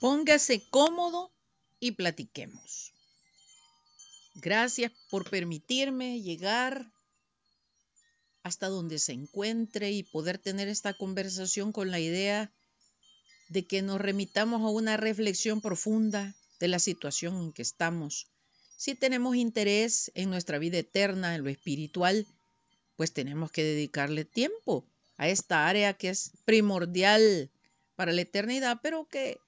Póngase cómodo y platiquemos. Gracias por permitirme llegar hasta donde se encuentre y poder tener esta conversación con la idea de que nos remitamos a una reflexión profunda de la situación en que estamos. Si tenemos interés en nuestra vida eterna, en lo espiritual, pues tenemos que dedicarle tiempo a esta área que es primordial para la eternidad, pero que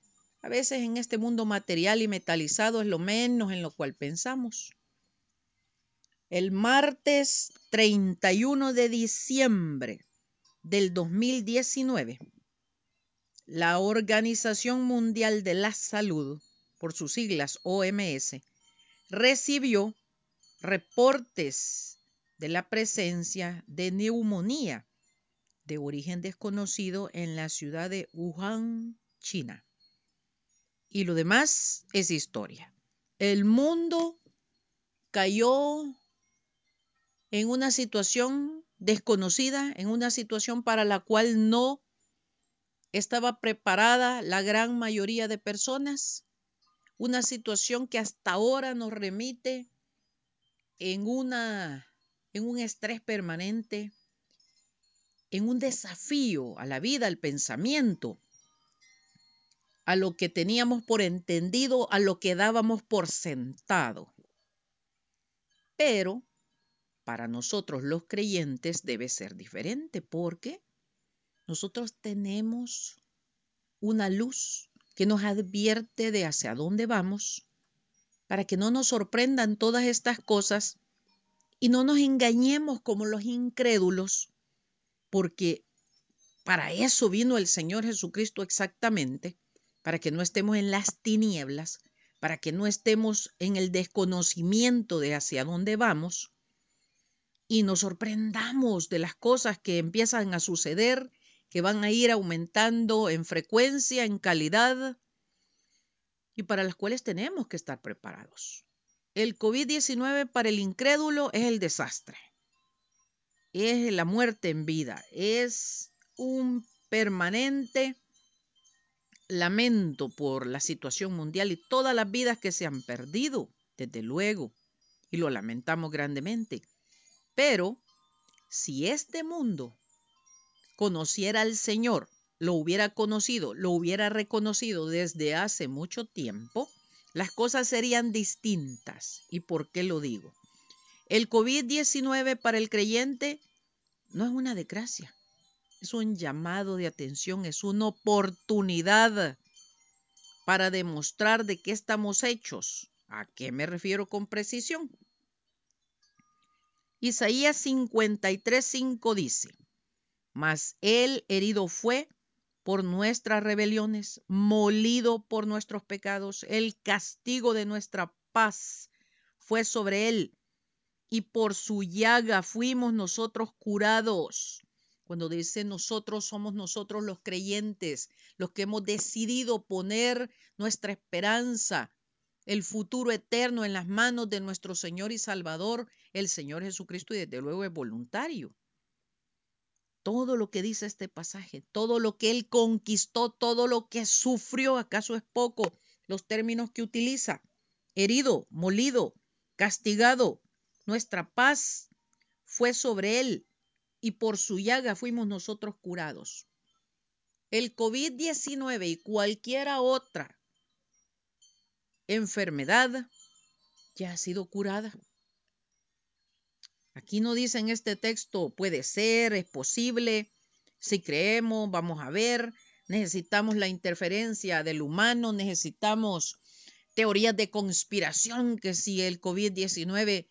veces en este mundo material y metalizado es lo menos en lo cual pensamos. El martes 31 de diciembre del 2019, la Organización Mundial de la Salud, por sus siglas OMS, recibió reportes de la presencia de neumonía de origen desconocido en la ciudad de Wuhan, China. Y lo demás es historia. El mundo cayó en una situación desconocida, en una situación para la cual no estaba preparada la gran mayoría de personas, una situación que hasta ahora nos remite en, una, en un estrés permanente, en un desafío a la vida, al pensamiento, a lo que teníamos por entendido, a lo que dábamos por sentado. Pero para nosotros los creyentes debe ser diferente porque nosotros tenemos una luz que nos advierte de hacia dónde vamos para que no nos sorprendan todas estas cosas y no nos engañemos como los incrédulos, porque para eso vino el Señor Jesucristo exactamente, para que no estemos en las tinieblas, para que no estemos en el desconocimiento de hacia dónde vamos, y nos sorprendamos de las cosas que empiezan a suceder, que van a ir aumentando en frecuencia, en calidad, y para las cuales tenemos que estar preparados. El COVID-19 para el incrédulo es el desastre, es la muerte en vida, es un permanente lamento por la situación mundial y todas las vidas que se han perdido, desde luego, y lo lamentamos grandemente. Pero si este mundo conociera al Señor, lo hubiera conocido, lo hubiera reconocido desde hace mucho tiempo, las cosas serían distintas. ¿Y por qué lo digo? El COVID-19 para el creyente no es una desgracia, es un llamado de atención, es una oportunidad para demostrar de qué estamos hechos. ¿A qué me refiero con precisión? Isaías 53:5 dice, mas él herido fue por nuestras rebeliones, molido por nuestros pecados, el castigo de nuestra paz fue sobre él, y por su llaga fuimos nosotros curados. Cuando dice nosotros, somos nosotros los creyentes, los que hemos decidido poner nuestra esperanza el futuro eterno en las manos de nuestro Señor y Salvador, el Señor Jesucristo, y desde luego es voluntario. Todo lo que dice este pasaje, todo lo que Él conquistó, todo lo que sufrió, ¿acaso es poco? Los términos que utiliza, herido, molido, castigado, nuestra paz fue sobre Él y por su llaga fuimos nosotros curados. El COVID-19 y cualquiera otra enfermedad ya ha sido curada. Aquí no dice en este texto puede ser, es posible, si creemos, vamos a ver, necesitamos la interferencia del humano, necesitamos teorías de conspiración, que si el COVID-19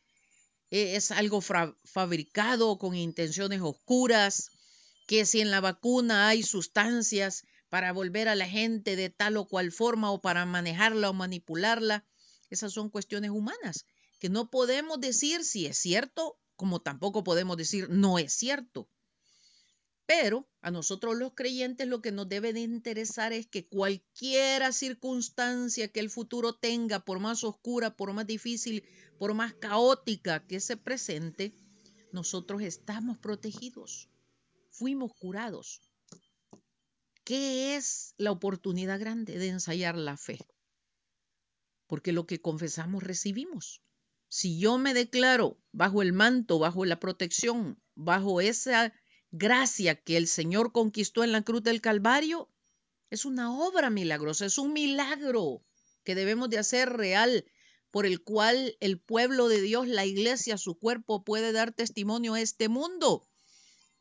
es algo fabricado con intenciones oscuras, que si en la vacuna hay sustancias para volver a la gente de tal o cual forma o para manejarla o manipularla. Esas son cuestiones humanas que no podemos decir si es cierto, como tampoco podemos decir no es cierto. Pero a nosotros los creyentes lo que nos debe de interesar es que cualquiera circunstancia que el futuro tenga, por más oscura, por más difícil, por más caótica que se presente, nosotros estamos protegidos, fuimos curados ¿qué es la oportunidad grande de ensayar la fe? Porque lo que confesamos recibimos. Si yo me declaro bajo el manto, bajo la protección, bajo esa gracia que el Señor conquistó en la cruz del Calvario, es una obra milagrosa, es un milagro que debemos de hacer real, por el cual el pueblo de Dios, la iglesia, su cuerpo puede dar testimonio a este mundo,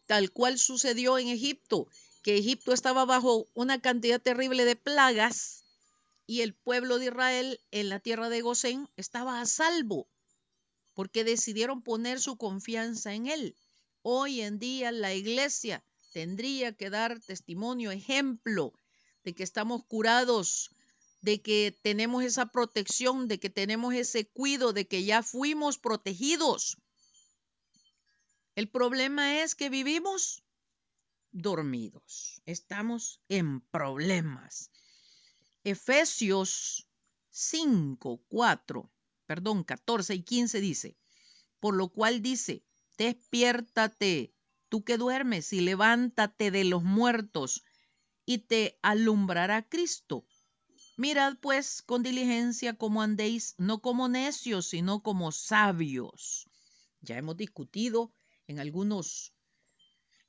tal cual sucedió en Egipto, que Egipto estaba bajo una cantidad terrible de plagas y el pueblo de Israel en la tierra de Gosén estaba a salvo porque decidieron poner su confianza en Él. Hoy en día la iglesia tendría que dar testimonio, ejemplo de que estamos curados, de que tenemos esa protección, de que tenemos ese cuidado, de que ya fuimos protegidos. El problema es que vivimos dormidos, estamos en problemas. Efesios 5, 4, perdón, 14 y 15 dice, por lo cual dice, despiértate, tú que duermes, y levántate de los muertos, y te alumbrará Cristo. Mirad pues con diligencia cómo andéis, no como necios, sino como sabios. Ya hemos discutido en algunos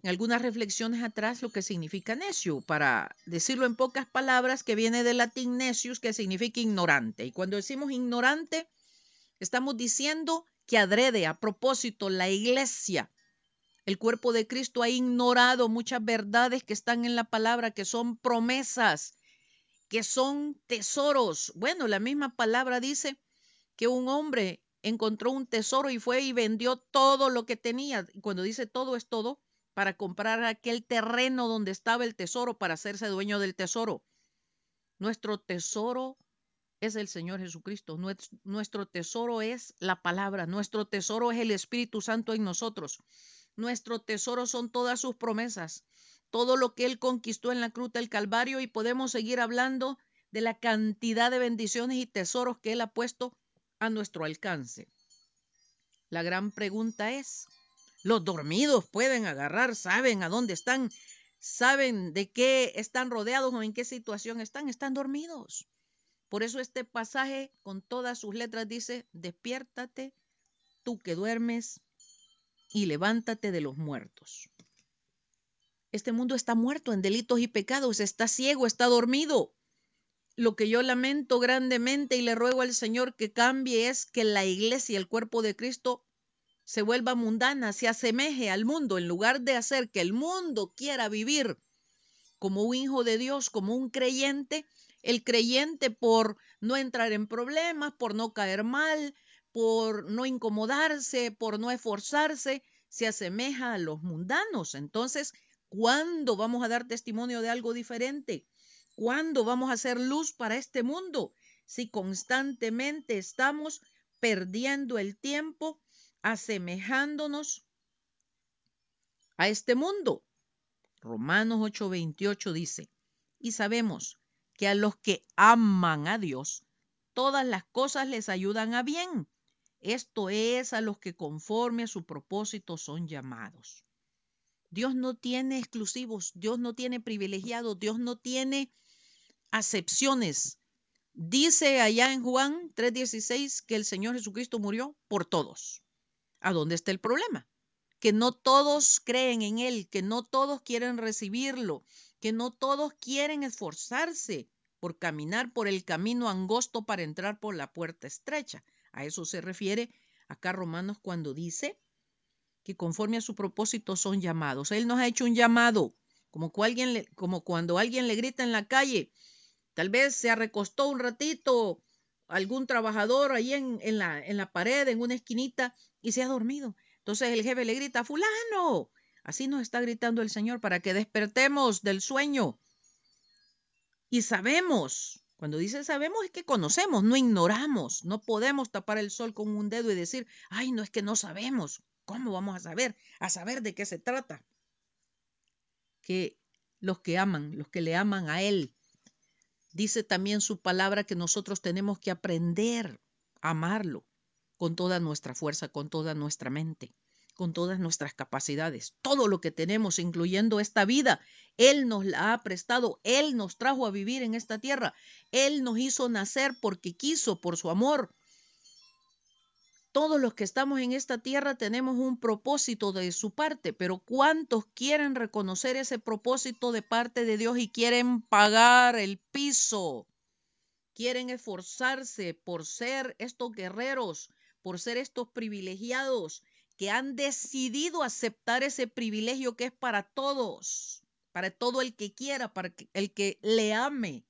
en algunas reflexiones atrás lo que significa necio, para decirlo en pocas palabras, que viene del latín necius, que significa ignorante. Y cuando decimos ignorante, estamos diciendo que adrede, a propósito, la iglesia, el cuerpo de Cristo ha ignorado muchas verdades que están en la palabra, que son promesas, que son tesoros. Bueno, la misma palabra dice que un hombre encontró un tesoro y fue y vendió todo lo que tenía. Cuando dice todo es todo, para comprar aquel terreno donde estaba el tesoro para hacerse dueño del tesoro. Nuestro tesoro es el Señor Jesucristo. Nuestro tesoro es la palabra. Nuestro tesoro es el Espíritu Santo en nosotros. Nuestro tesoro son todas sus promesas, todo lo que Él conquistó en la cruz del Calvario y podemos seguir hablando de la cantidad de bendiciones y tesoros que Él ha puesto a nuestro alcance. La gran pregunta es, ¿los dormidos pueden agarrar, saben a dónde están, saben de qué están rodeados o en qué situación están? Están dormidos. Por eso este pasaje con todas sus letras dice, despiértate, tú que duermes, y levántate de los muertos. Este mundo está muerto en delitos y pecados, está ciego, está dormido. Lo que yo lamento grandemente y le ruego al Señor que cambie es que la iglesia, el cuerpo de Cristo, se vuelva mundana, se asemeje al mundo, en lugar de hacer que el mundo quiera vivir como un hijo de Dios, como un creyente, el creyente por no entrar en problemas, por no caer mal, por no incomodarse, por no esforzarse, se asemeja a los mundanos. Entonces, ¿cuándo vamos a dar testimonio de algo diferente? ¿Cuándo vamos a hacer luz para este mundo? Si constantemente estamos perdiendo el tiempo, asemejándonos a este mundo. Romanos 8:28 dice, y sabemos que a los que aman a Dios, todas las cosas les ayudan a bien. Esto es a los que conforme a su propósito son llamados. Dios no tiene exclusivos, Dios no tiene privilegiados, Dios no tiene acepciones. Dice allá en Juan 3:16 que el Señor Jesucristo murió por todos. ¿A dónde está el problema? Que no todos creen en Él, que no todos quieren recibirlo, que no todos quieren esforzarse por caminar por el camino angosto para entrar por la puerta estrecha. A eso se refiere acá Romanos cuando dice que conforme a su propósito son llamados. Él nos ha hecho un llamado, como, cuando alguien le grita en la calle, tal vez se recostó un ratito algún trabajador ahí en, la, en la pared, en una esquinita, y se ha dormido. Entonces el jefe le grita, fulano, Así nos está gritando el Señor para que despertemos del sueño. Y sabemos, cuando dice sabemos es que conocemos, no ignoramos, no podemos tapar el sol con un dedo y decir, ay, no es que no sabemos. ¿Cómo vamos a saber? A saber de qué se trata. Que los que aman, los que le aman a Él, dice también su palabra que nosotros tenemos que aprender a amarlo con toda nuestra fuerza, con toda nuestra mente con todas nuestras capacidades. Todo lo que tenemos, incluyendo esta vida, Él nos la ha prestado, Él nos trajo a vivir en esta tierra, Él nos hizo nacer porque quiso, por su amor. Todos los que estamos en esta tierra tenemos un propósito de su parte, pero ¿cuántos quieren reconocer ese propósito de parte de Dios y quieren pagar el piso? Quieren esforzarse por ser estos guerreros, por ser estos privilegiados que han decidido aceptar ese privilegio que es para todos, para todo el que quiera, para el que le ame.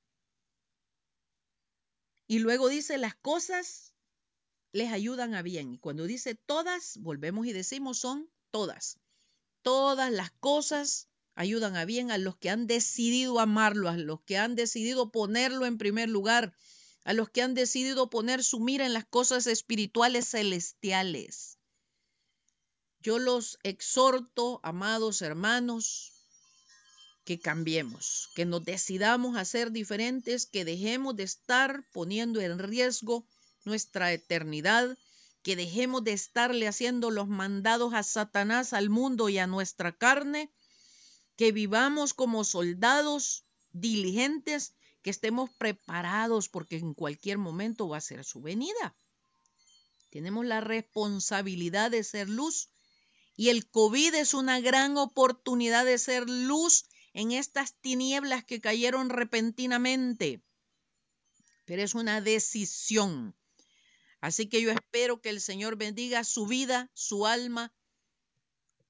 Y luego dice, las cosas les ayudan a bien. Y cuando dice todas, volvemos y decimos son todas. Todas las cosas ayudan a bien a los que han decidido amarlo, a los que han decidido ponerlo en primer lugar, a los que han decidido poner su mira en las cosas espirituales celestiales. Yo los exhorto, amados hermanos, que cambiemos, que nos decidamos a ser diferentes, que dejemos de estar poniendo en riesgo nuestra eternidad, que dejemos de estarle haciendo los mandados a Satanás, al mundo y a nuestra carne, que vivamos como soldados diligentes, que estemos preparados porque en cualquier momento va a ser su venida. Tenemos la responsabilidad de ser luz y el COVID es una gran oportunidad de ser luz en estas tinieblas que cayeron repentinamente. Pero es una decisión. Así que yo espero que el Señor bendiga su vida, su alma,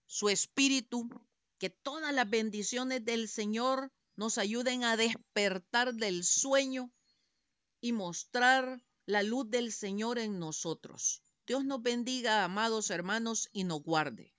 su espíritu, que todas las bendiciones del Señor nos ayuden a despertar del sueño y mostrar la luz del Señor en nosotros. Dios nos bendiga, amados hermanos, y nos guarde.